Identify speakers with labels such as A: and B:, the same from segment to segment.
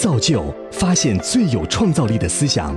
A: 造就发现最有创造力的思想。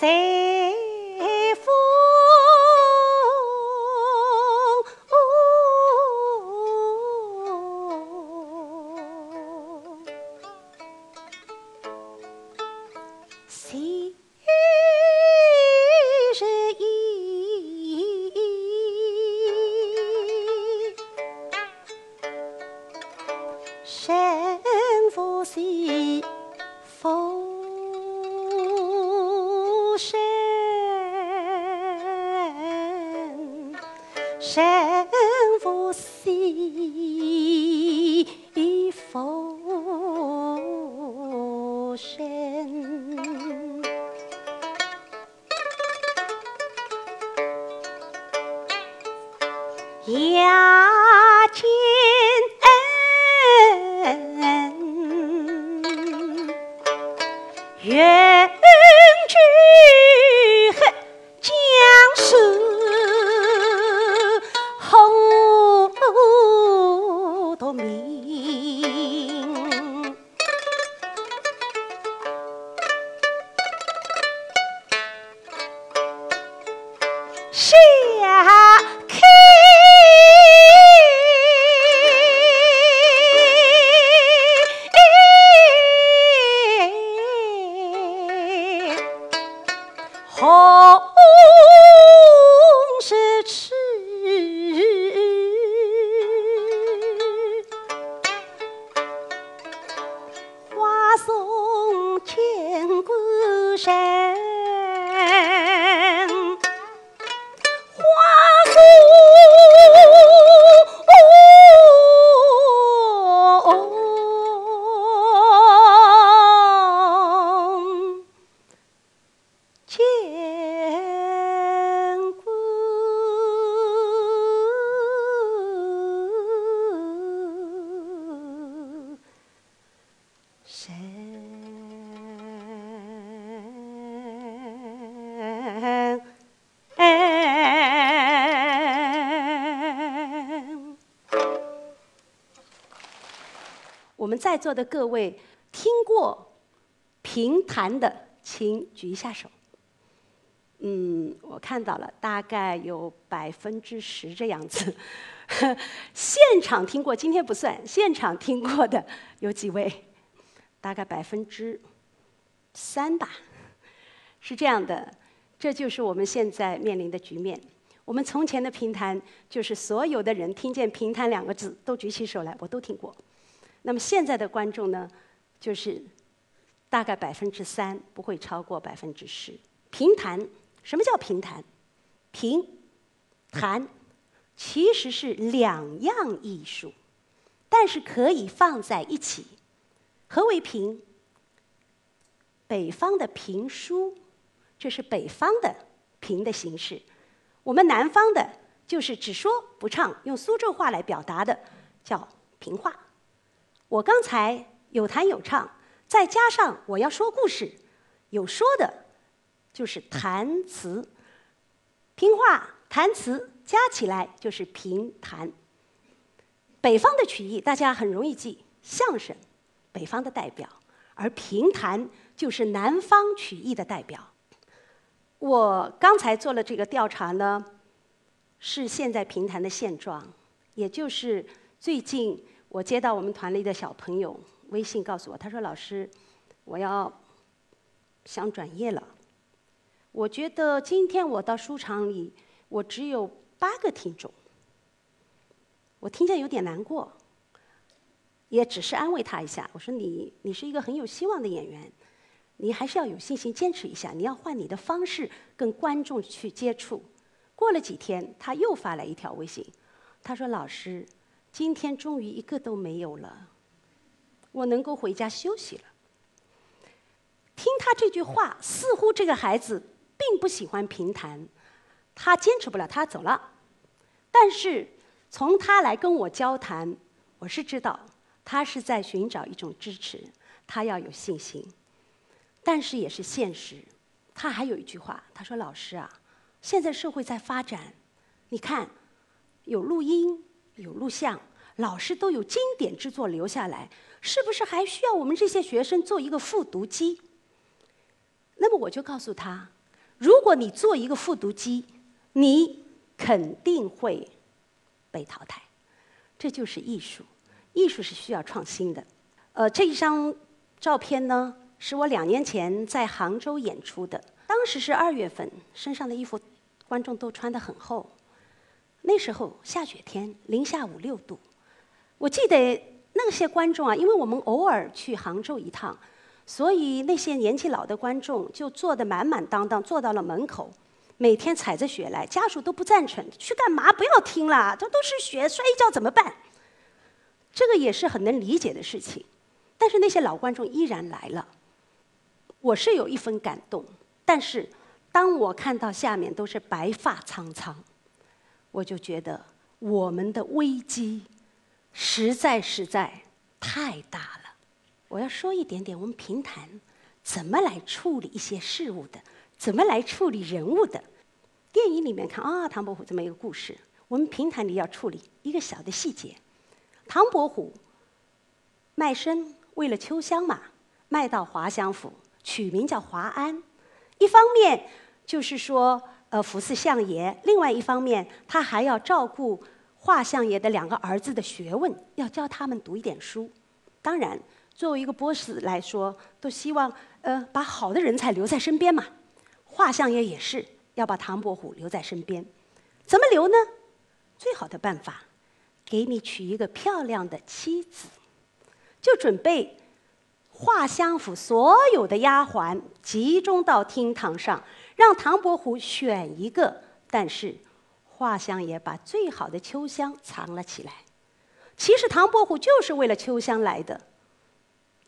B: say 在座的各位听过评弹的，请举一下手。嗯，我看到了，大概有百分之十这样子。现场听过，今天不算，现场听过的有几位？大概百分之三吧。是这样的，这就是我们现在面临的局面。我们从前的评弹，就是所有的人听见“评弹”两个字，都举起手来，我都听过。那么现在的观众呢，就是大概百分之三，不会超过百分之十。评弹，什么叫评弹？评、弹，其实是两样艺术，但是可以放在一起。何为评？北方的评书，这是北方的评的形式；我们南方的，就是只说不唱，用苏州话来表达的，叫评话。我刚才有弹有唱，再加上我要说故事，有说的，就是弹词、评话、弹词加起来就是评弹。北方的曲艺大家很容易记，相声，北方的代表，而评弹就是南方曲艺的代表。我刚才做了这个调查呢，是现在评弹的现状，也就是最近。我接到我们团里的小朋友微信告诉我，他说：“老师，我要想转业了。”我觉得今天我到书场里，我只有八个听众。我听见有点难过，也只是安慰他一下。我说：“你，你是一个很有希望的演员，你还是要有信心，坚持一下。你要换你的方式跟观众去接触。”过了几天，他又发来一条微信，他说：“老师，今天终于一个都没有了，我能够回家休息了。”听他这句话，似乎这个孩子并不喜欢平潭，他坚持不了，他走了。但是从他来跟我交谈，我是知道他是在寻找一种支持，他要有信心。但是也是现实，他还有一句话，他说：“老师啊。”现在社会在发展，你看，有录音，有录像，老师都有经典之作留下来，是不是还需要我们这些学生做一个复读机？那么我就告诉他，如果你做一个复读机，你肯定会被淘汰。这就是艺术，艺术是需要创新的。呃，这一张照片呢，是我两年前在杭州演出的。当时是二月份，身上的衣服观众都穿得很厚。那时候下雪天，零下五六度。我记得那些观众啊，因为我们偶尔去杭州一趟，所以那些年纪老的观众就坐得满满当当，坐到了门口，每天踩着雪来。家属都不赞成，去干嘛？不要听了，这都是雪，摔一跤怎么办？这个也是很能理解的事情。但是那些老观众依然来了，我是有一分感动。但是，当我看到下面都是白发苍苍，我就觉得我们的危机实在实在太大了。我要说一点点，我们平潭怎么来处理一些事物的，怎么来处理人物的。电影里面看啊，唐伯虎这么一个故事，我们平潭里要处理一个小的细节：唐伯虎卖身为了秋香嘛，卖到华相府，取名叫华安。一方面就是说，呃，服侍相爷；另外一方面，他还要照顾华相爷的两个儿子的学问，要教他们读一点书。当然，作为一个波斯来说，都希望呃把好的人才留在身边嘛。华相爷也是要把唐伯虎留在身边，怎么留呢？最好的办法，给你娶一个漂亮的妻子，就准备。华相府所有的丫鬟集中到厅堂上，让唐伯虎选一个。但是，画像爷把最好的秋香藏了起来。其实，唐伯虎就是为了秋香来的。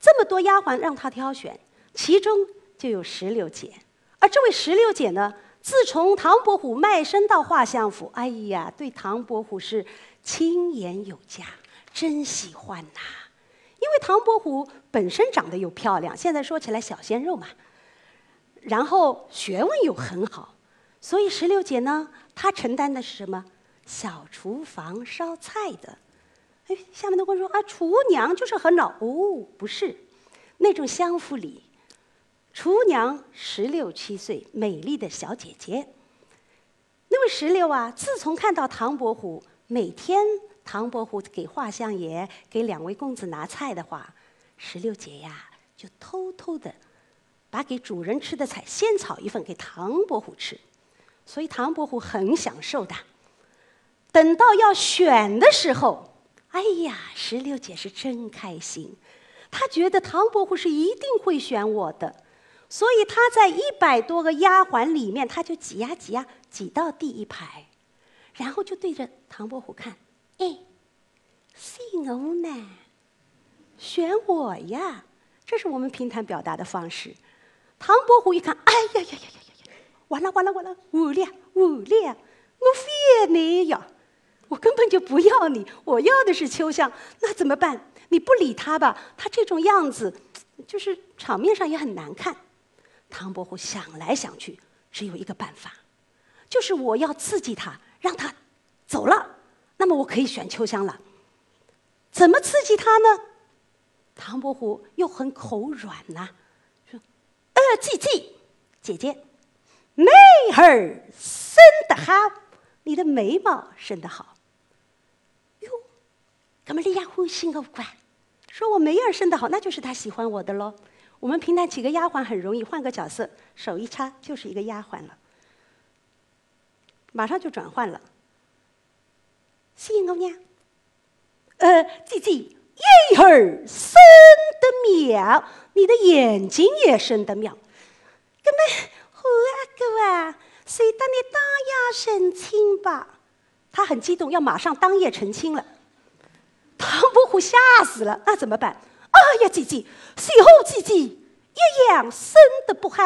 B: 这么多丫鬟让他挑选，其中就有石榴姐。而这位石榴姐呢，自从唐伯虎卖身到画相府，哎呀，对唐伯虎是亲言有加，真喜欢呐。因为唐伯虎本身长得又漂亮，现在说起来小鲜肉嘛，然后学问又很好，所以石榴姐呢，她承担的是什么？小厨房烧菜的。哎，下面的观众说啊，厨娘就是很老哦，不是，那种相府里，厨娘十六七岁，美丽的小姐姐。那位石榴啊，自从看到唐伯虎每天。唐伯虎给画像爷、给两位公子拿菜的话，石榴姐呀就偷偷的把给主人吃的菜先炒一份给唐伯虎吃，所以唐伯虎很享受的。等到要选的时候，哎呀，石榴姐是真开心，她觉得唐伯虎是一定会选我的，所以她在一百多个丫鬟里面，她就挤呀挤呀挤到第一排，然后就对着唐伯虎看。哎，姓欧呢？选我呀！这是我们平谈表达的方式。唐伯虎一看，哎呀呀呀呀呀呀！完了完了完了！我俩我俩，我非你呀！我根本就不要你，我要的是秋香。那怎么办？你不理他吧，他这种样子，就是场面上也很难看。唐伯虎想来想去，只有一个办法，就是我要刺激他，让他走了。那么我可以选秋香了。怎么刺激他呢？唐伯虎又很口软呐，：“姐姐，姐姐，眉儿生得好，你的眉毛生得好。哟，干嘛你呀欢喜我不管？说我眉儿生得好，那就是他喜欢我的喽。我们平台几个丫鬟很容易换个角色，手一插就是一个丫鬟了，马上就转换了。谢我娘，呃，姐姐，一会儿生得妙，你的眼睛也生得妙。那么，胡阿哥啊，谁当你当夜成亲吧？他很激动，要马上当夜成亲了。唐伯虎吓死了，那怎么办？哎呀，姐姐，随后姐姐一样生得不好。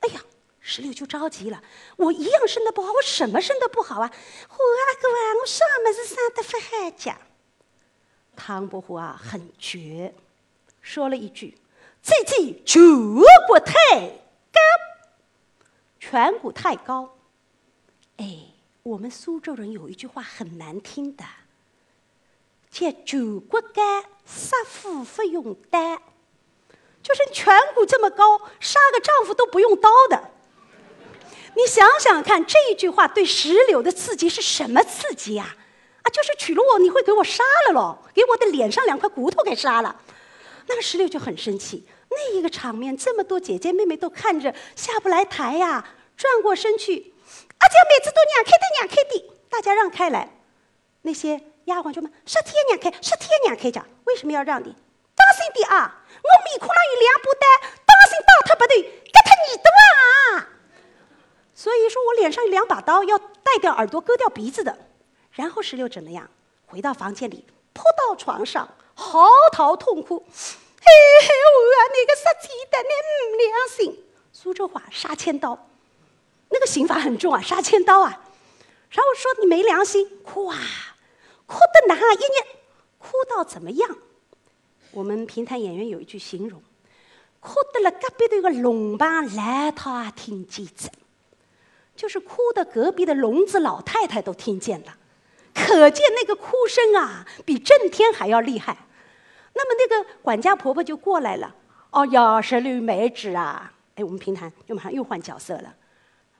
B: 哎呀，石榴就着急了，我一样生得不好，我什么生得不好啊？胡阿哥啊，我什么是生得不好讲？唐伯虎啊，很绝，说了一句：“姐姐颧骨太高，颧骨太高。”哎，我们苏州人有一句话很难听的。叫九骨干，杀夫不用刀，就是颧骨这么高，杀个丈夫都不用刀的。你想想看，这一句话对石榴的刺激是什么刺激呀？啊，啊就是娶了我，你会给我杀了喽，给我的脸上两块骨头给杀了。那个石榴就很生气，那一个场面，这么多姐姐妹妹都看着，下不来台呀。转过身去，阿姐每次都让开的，让开的，大家让开来。那些。丫鬟就问：“十天娘开，十天娘开讲，为什么要让你？当心点啊！我面孔上有两把刀，当心刀他不对，割他耳朵啊！所以说我脸上有两把刀，要带掉耳朵，割掉鼻子的。然后石榴怎么样？回到房间里，扑到床上，嚎啕痛哭。嘿嘿，我那个十天的你唔良心！苏州话杀千刀，那个刑罚很重啊，杀千刀啊！然后说你没良心，哭啊！哭的哪一年？哭到怎么样？我们评弹演员有一句形容：哭得了隔壁的一个龙帮来他听见子，就是哭的隔壁的聋子老太太都听见了，可见那个哭声啊，比震天还要厉害。那么那个管家婆婆就过来了，哦哟，是刘梅子啊！哎，我们平潭又马上又换角色了。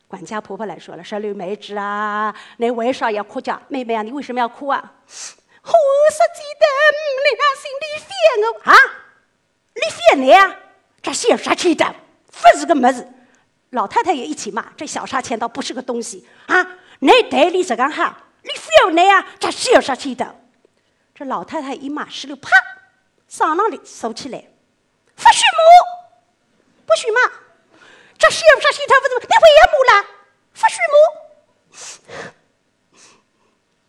B: 管家婆婆来说了：“石榴梅子啊，你为啥要哭叫？妹妹啊，你为什么要哭啊？”我实际的良心里烦我啊！你烦你啊？这小杀千刀不是个么子！老太太也一起骂：“这小杀千刀不是个东西啊！你代理这个好，你烦你啊？这小杀千刀！”这老太太一骂，石榴啪，上那里收起来，不许骂，不许骂。这是要啥心肠？不怎么？你会也骂了？不许骂！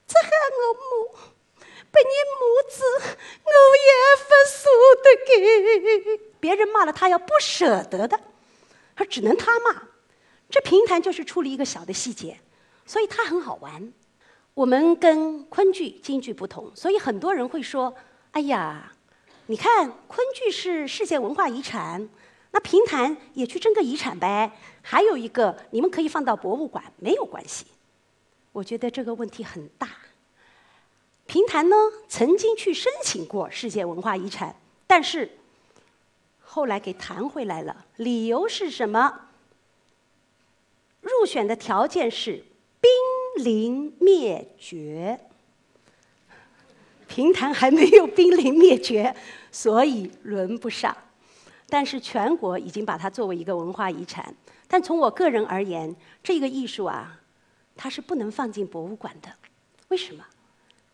B: 这喊我骂，被你骂子，我也不舍得给。别人骂了他要不舍得的，他只能他骂。这评弹就是出了一个小的细节，所以它很好玩。我们跟昆剧、京剧不同，所以很多人会说：“哎呀，你看昆剧是世界文化遗产。”那评弹也去争个遗产呗？还有一个，你们可以放到博物馆，没有关系。我觉得这个问题很大。评弹呢，曾经去申请过世界文化遗产，但是后来给弹回来了。理由是什么？入选的条件是冰临灭绝。评弹还没有濒临灭绝，所以轮不上。但是全国已经把它作为一个文化遗产。但从我个人而言，这个艺术啊，它是不能放进博物馆的。为什么？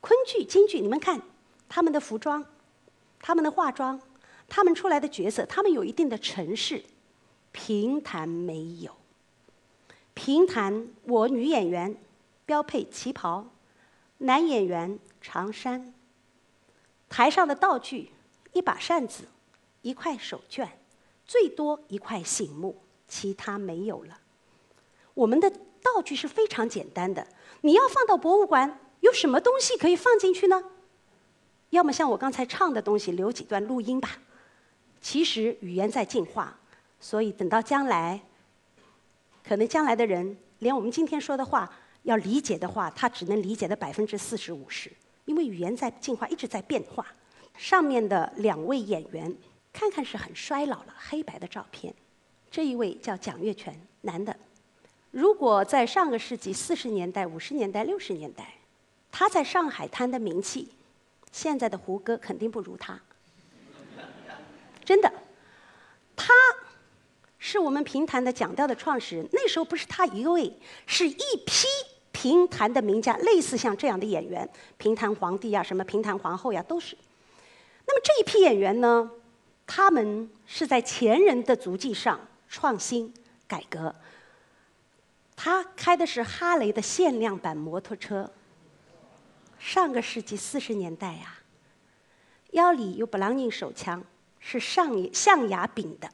B: 昆剧、京剧，你们看他们的服装、他们的化妆、他们出来的角色，他们有一定的程式。评弹没有。评弹，我女演员标配旗袍，男演员长衫。台上的道具，一把扇子。一块手绢，最多一块醒目，其他没有了。我们的道具是非常简单的。你要放到博物馆，有什么东西可以放进去呢？要么像我刚才唱的东西，留几段录音吧。其实语言在进化，所以等到将来，可能将来的人连我们今天说的话要理解的话，他只能理解的百分之四十五十，因为语言在进化，一直在变化。上面的两位演员。看看是很衰老了，黑白的照片。这一位叫蒋月泉，男的。如果在上个世纪四十年代、五十年代、六十年代，他在上海滩的名气，现在的胡歌肯定不如他。真的，他是我们评弹的讲调的创始人。那时候不是他一位，是一批评弹的名家，类似像这样的演员，评弹皇帝呀，什么评弹皇后呀，都是。那么这一批演员呢，他们是在前人的足迹上创新改革。他开的是哈雷的限量版摩托车，上个世纪四十年代呀，腰里有布朗宁手枪，是上象牙柄的。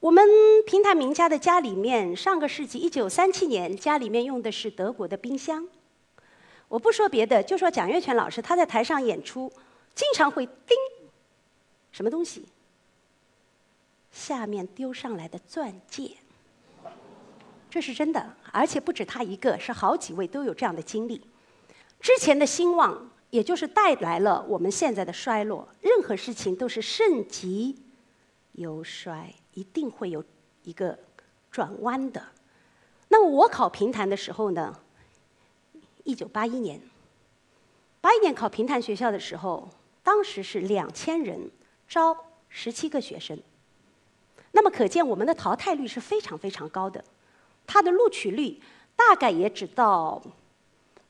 B: 我们评弹名家的家里面，上个世纪一九三七年家里面用的是德国的冰箱。我不说别的，就说蒋月泉老师他在台上演出，经常会叮，什么东西？下面丢上来的钻戒。这是真的，而且不止他一个，是好几位都有这样的经历。之前的兴旺，也就是带来了我们现在的衰落。任何事情都是盛极由衰，一定会有一个转弯的。那么我考平潭的时候呢？一九八一年，八一年考平潭学校的时候，当时是两千人招十七个学生。那么可见我们的淘汰率是非常非常高的。它的录取率大概也只到，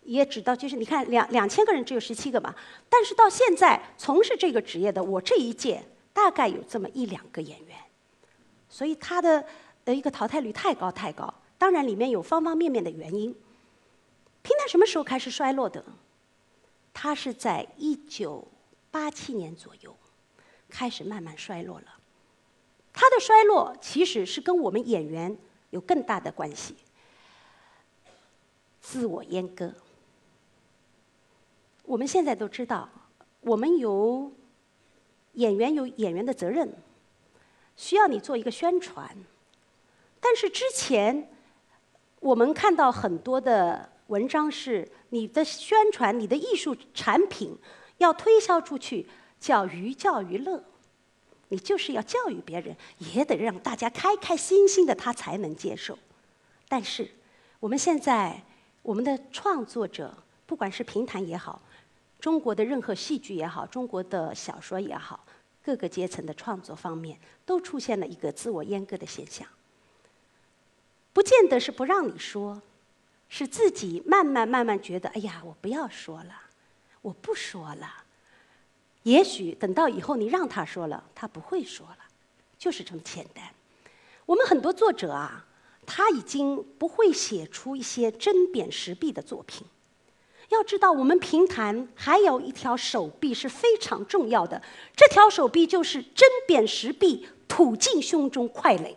B: 也只到就是你看两两千个人只有十七个嘛，但是到现在从事这个职业的我这一届大概有这么一两个演员，所以他的呃一个淘汰率太高太高，当然里面有方方面面的原因。平台什么时候开始衰落的？它是在一九八七年左右开始慢慢衰落了。它的衰落其实是跟我们演员。有更大的关系，自我阉割。我们现在都知道，我们有演员有演员的责任，需要你做一个宣传。但是之前我们看到很多的文章是，你的宣传、你的艺术产品要推销出去，叫寓教于乐。你就是要教育别人，也得让大家开开心心的，他才能接受。但是我们现在，我们的创作者，不管是评弹也好，中国的任何戏剧也好，中国的小说也好，各个阶层的创作方面，都出现了一个自我阉割的现象。不见得是不让你说，是自己慢慢慢慢觉得，哎呀，我不要说了，我不说了。也许等到以后你让他说了，他不会说了，就是这么简单。我们很多作者啊，他已经不会写出一些针砭时弊的作品。要知道，我们评弹还有一条手臂是非常重要的，这条手臂就是针砭时弊，吐尽胸中快垒。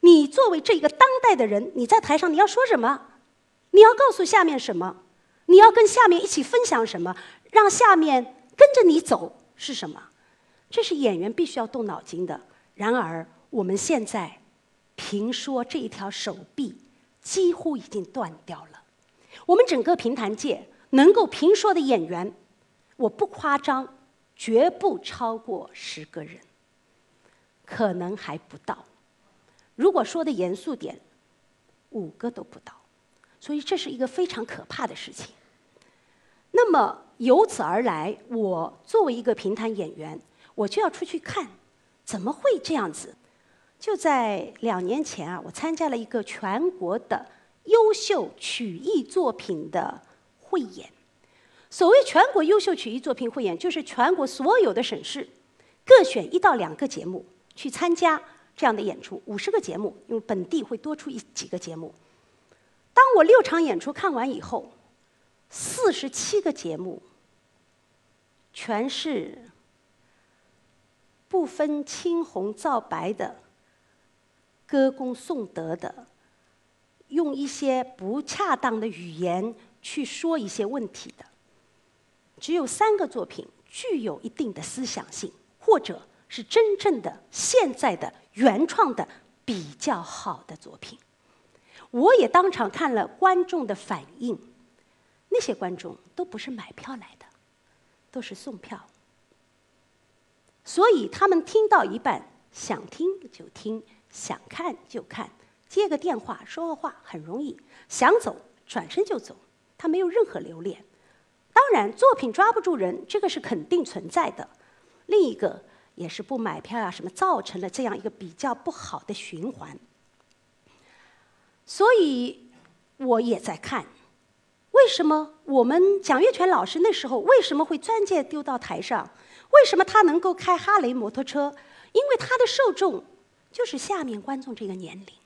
B: 你作为这个当代的人，你在台上你要说什么？你要告诉下面什么？你要跟下面一起分享什么？让下面。跟着你走是什么？这是演员必须要动脑筋的。然而，我们现在评说这一条手臂几乎已经断掉了。我们整个评弹界能够评说的演员，我不夸张，绝不超过十个人，可能还不到。如果说的严肃点，五个都不到。所以，这是一个非常可怕的事情。那么。由此而来，我作为一个评弹演员，我就要出去看，怎么会这样子？就在两年前啊，我参加了一个全国的优秀曲艺作品的汇演。所谓全国优秀曲艺作品汇演，就是全国所有的省市各选一到两个节目去参加这样的演出，五十个节目，因为本地会多出一几个节目。当我六场演出看完以后。四十七个节目，全是不分青红皂白的歌功颂德的，用一些不恰当的语言去说一些问题的。只有三个作品具有一定的思想性，或者是真正的现在的原创的比较好的作品。我也当场看了观众的反应。那些观众都不是买票来的，都是送票，所以他们听到一半，想听就听，想看就看，接个电话说个话很容易，想走转身就走，他没有任何留恋。当然，作品抓不住人，这个是肯定存在的。另一个也是不买票啊，什么造成了这样一个比较不好的循环。所以我也在看，为什么我们蒋月泉老师那时候为什么会钻戒丢到台上？为什么他能够开哈雷摩托车？因为他的受众就是下面观众这个年龄。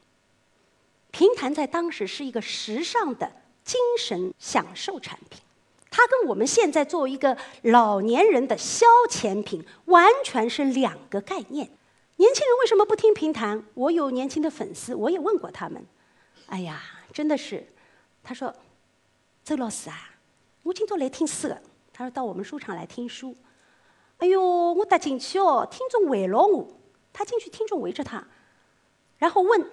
B: 评弹在当时是一个时尚的精神享受产品，它跟我们现在作为一个老年人的消遣品完全是两个概念。年轻人为什么不听评弹？我有年轻的粉丝，我也问过他们。哎呀，真的是，他说：“周老师啊，我今朝来听书的。”他说到我们书场来听书。哎呦，我踏进去哦，听众围牢我。他进去，听众围着他，然后问：“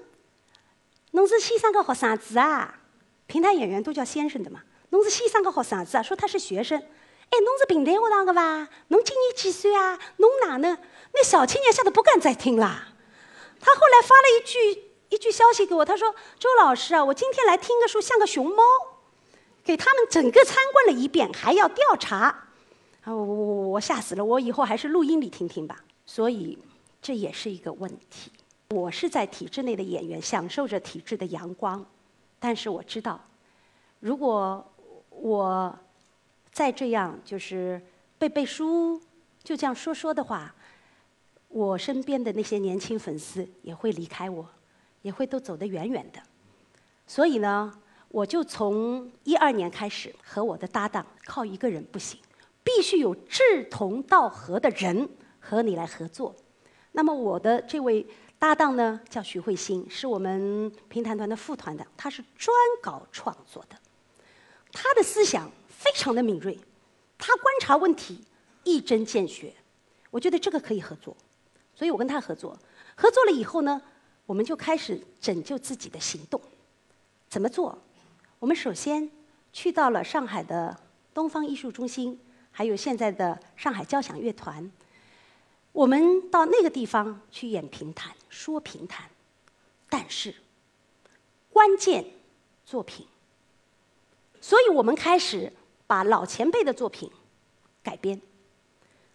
B: 侬是先生的学生子啊？”平台演员都叫先生的嘛。侬是先生的学生子啊？说他是学生。哎，侬是平台学堂的吧？侬今年几岁啊？侬哪能？那小青年吓得不敢再听了。他后来发了一句一句消息给我，他说：“周老师啊，我今天来听个书，像个熊猫，给他们整个参观了一遍，还要调查。”啊，我我我吓死了！我以后还是录音里听听吧。所以这也是一个问题。我是在体制内的演员，享受着体制的阳光，但是我知道，如果我再这样就是背背书，就这样说说的话，我身边的那些年轻粉丝也会离开我，也会都走得远远的。所以呢，我就从一二年开始和我的搭档靠一个人不行。必须有志同道合的人和你来合作。那么我的这位搭档呢，叫徐慧欣，是我们评弹团的副团长，他是专搞创作的。他的思想非常的敏锐，他观察问题一针见血。我觉得这个可以合作，所以我跟他合作。合作了以后呢，我们就开始拯救自己的行动。怎么做？我们首先去到了上海的东方艺术中心。还有现在的上海交响乐团，我们到那个地方去演评弹、说评弹，但是关键作品，所以我们开始把老前辈的作品改编，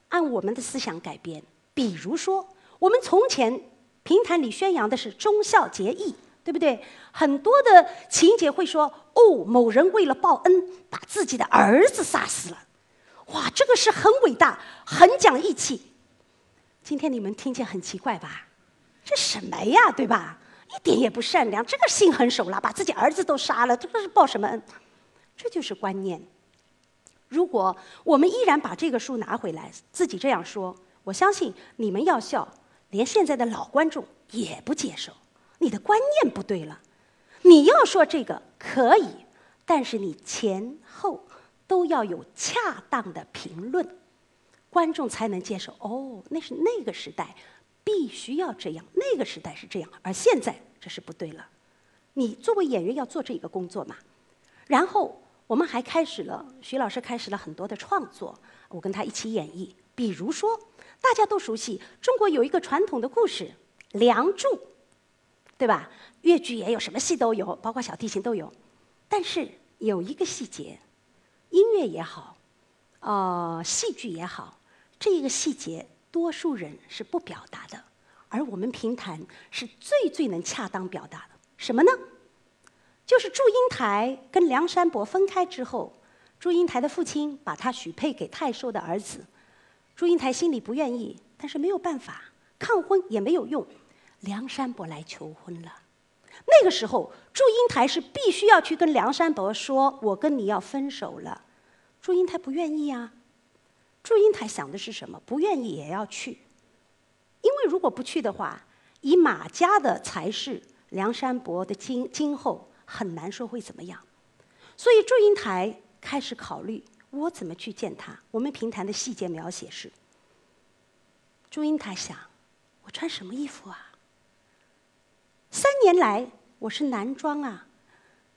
B: 按我们的思想改编。比如说，我们从前评弹里宣扬的是忠孝节义，对不对？很多的情节会说：“哦，某人为了报恩，把自己的儿子杀死了。”哇，这个是很伟大，很讲义气。今天你们听见很奇怪吧？这什么呀，对吧？一点也不善良，这个心狠手辣，把自己儿子都杀了，这个是报什么恩？这就是观念。如果我们依然把这个书拿回来，自己这样说，我相信你们要笑，连现在的老观众也不接受。你的观念不对了。你要说这个可以，但是你前后。都要有恰当的评论，观众才能接受。哦，那是那个时代，必须要这样。那个时代是这样，而现在这是不对了。你作为演员要做这个工作嘛？然后我们还开始了，徐老师开始了很多的创作，我跟他一起演绎。比如说，大家都熟悉中国有一个传统的故事《梁祝》，对吧？越剧也有，什么戏都有，包括小提琴都有。但是有一个细节。音乐也好，呃，戏剧也好，这一个细节，多数人是不表达的，而我们评弹是最最能恰当表达的。什么呢？就是祝英台跟梁山伯分开之后，祝英台的父亲把她许配给太寿的儿子，祝英台心里不愿意，但是没有办法，抗婚也没有用，梁山伯来求婚了。那个时候，祝英台是必须要去跟梁山伯说：“我跟你要分手了。”祝英台不愿意啊。祝英台想的是什么？不愿意也要去，因为如果不去的话，以马家的才势，梁山伯的今今后很难说会怎么样。所以祝英台开始考虑：我怎么去见他？我们评弹的细节描写是：祝英台想，我穿什么衣服啊？三年来，我是男装啊，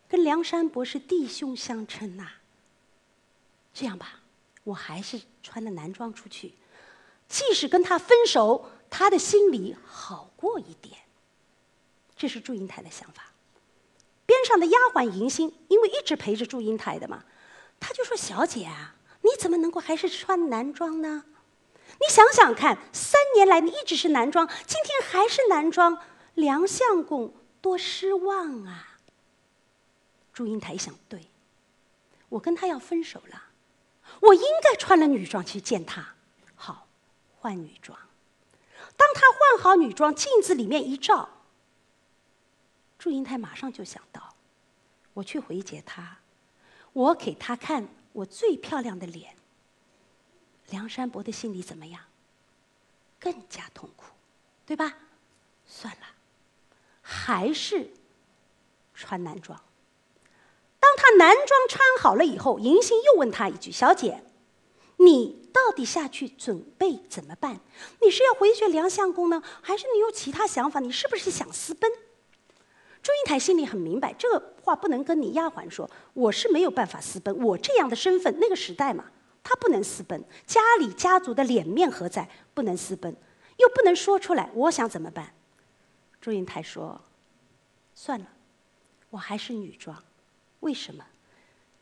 B: 跟梁山伯是弟兄相称呐。这样吧，我还是穿了男装出去，即使跟他分手，他的心里好过一点。这是祝英台的想法。边上的丫鬟迎新，因为一直陪着祝英台的嘛，他就说：“小姐啊，你怎么能够还是穿男装呢？你你想想看，三年来你一直是男装，今天还是男装，梁相公多失望啊！祝英台想，对，我跟他要分手了，我应该穿了女装去见他。换女装。当他换好女装，镜子里面一照，祝英台马上就想到，我去回绝他，我给他看我最漂亮的脸。梁山伯的心里怎么样？更加痛苦，对吧？算了，还是穿男装。当他男装穿好了以后，银杏又问他一句：“小姐，你到底下去准备怎么办？你是要回绝梁相公呢，还是你有其他想法？你是不是想私奔？”祝英台心里很明白，这个话不能跟你丫鬟说。我是没有办法私奔，我这样的身份，那个时代嘛。他不能私奔，家里家族的脸面何在？不能私奔，又不能说出来。我想怎么办？祝英台说：“算了，我还是女装。为什么？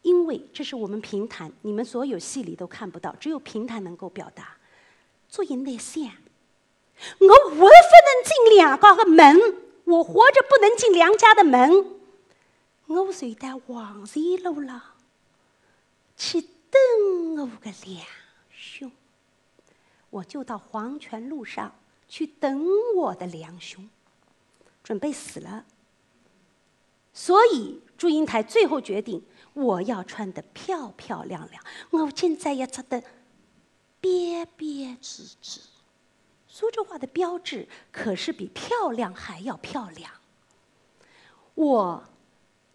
B: 因为这是我们平潭，你们所有戏里都看不到，只有平潭能够表达。做人那想，我我不能进两家的门，我活着不能进梁家的门。我随到黄泉路了，去。”等我个两兄，我就到黄泉路上去等我的两兄，准备死了。所以祝英台最后决定，我要穿得漂漂亮亮。我现在要穿得憋憋直直。苏州话的标志可是比漂亮还要漂亮。我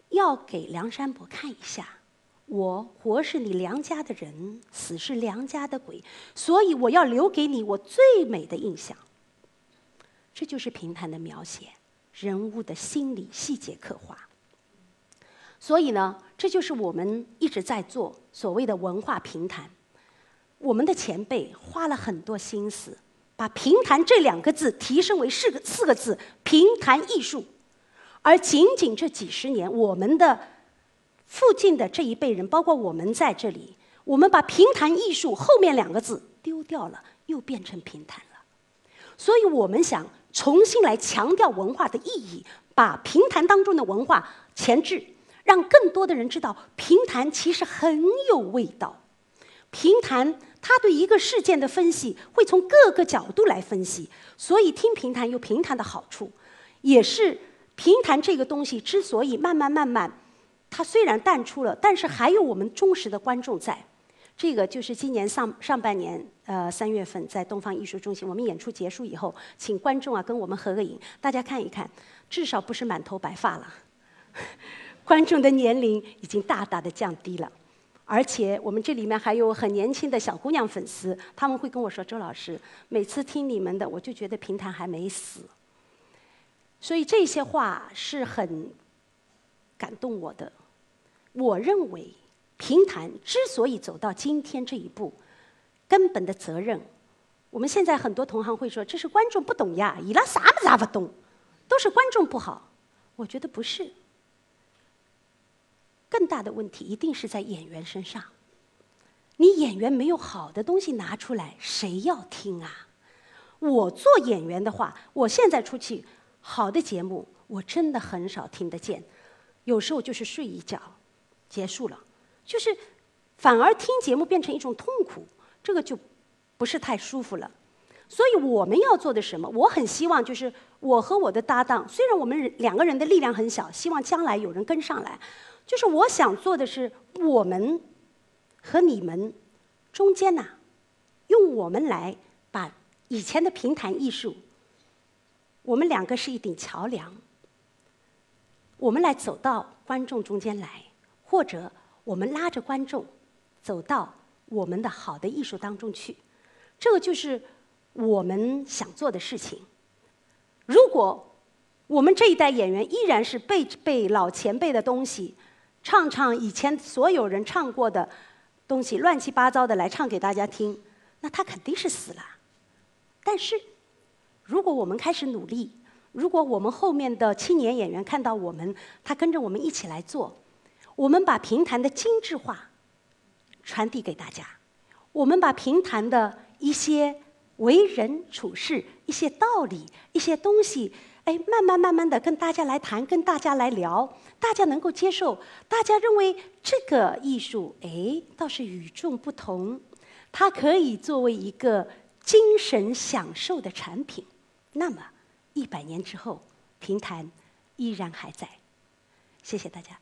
B: 要给梁山伯看一下。我活是你梁家的人，死是梁家的鬼，所以我要留给你我最美的印象。这就是评弹的描写，人物的心理细节刻画。所以呢，这就是我们一直在做所谓的文化评弹。我们的前辈花了很多心思，把“评弹”这两个字提升为四个四个字“评弹艺术”，而仅仅这几十年，我们的。附近的这一辈人，包括我们在这里，我们把评弹艺术后面两个字丢掉了，又变成评弹了。所以我们想重新来强调文化的意义，把评弹当中的文化前置，让更多的人知道评弹其实很有味道。评弹它对一个事件的分析会从各个角度来分析，所以听评弹有评弹的好处，也是评弹这个东西之所以慢慢慢慢。它虽然淡出了，但是还有我们忠实的观众在。这个就是今年上上半年，呃，三月份在东方艺术中心，我们演出结束以后，请观众啊跟我们合个影，大家看一看，至少不是满头白发了。观众的年龄已经大大的降低了，而且我们这里面还有很年轻的小姑娘粉丝，他们会跟我说：“周老师，每次听你们的，我就觉得评弹还没死。”所以这些话是很感动我的。我认为，评弹之所以走到今天这一步，根本的责任，我们现在很多同行会说这是观众不懂呀，伊拉啥么子不懂，都是观众不好。我觉得不是，更大的问题一定是在演员身上。你演员没有好的东西拿出来，谁要听啊？我做演员的话，我现在出去好的节目，我真的很少听得见，有时候就是睡一觉。结束了，就是反而听节目变成一种痛苦，这个就不是太舒服了。所以我们要做的什么？我很希望就是我和我的搭档，虽然我们两个人的力量很小，希望将来有人跟上来。就是我想做的是，我们和你们中间呐，用我们来把以前的评弹艺术，我们两个是一顶桥梁，我们来走到观众中间来。或者我们拉着观众走到我们的好的艺术当中去，这个就是我们想做的事情。如果我们这一代演员依然是背背老前辈的东西，唱唱以前所有人唱过的东西，乱七八糟的来唱给大家听，那他肯定是死了。但是，如果我们开始努力，如果我们后面的青年演员看到我们，他跟着我们一起来做。我们把评弹的精致化传递给大家，我们把评弹的一些为人处事一些道理、一些东西，哎，慢慢慢慢的跟大家来谈，跟大家来聊，大家能够接受，大家认为这个艺术，哎，倒是与众不同，它可以作为一个精神享受的产品。那么，一百年之后，评弹依然还在。谢谢大家。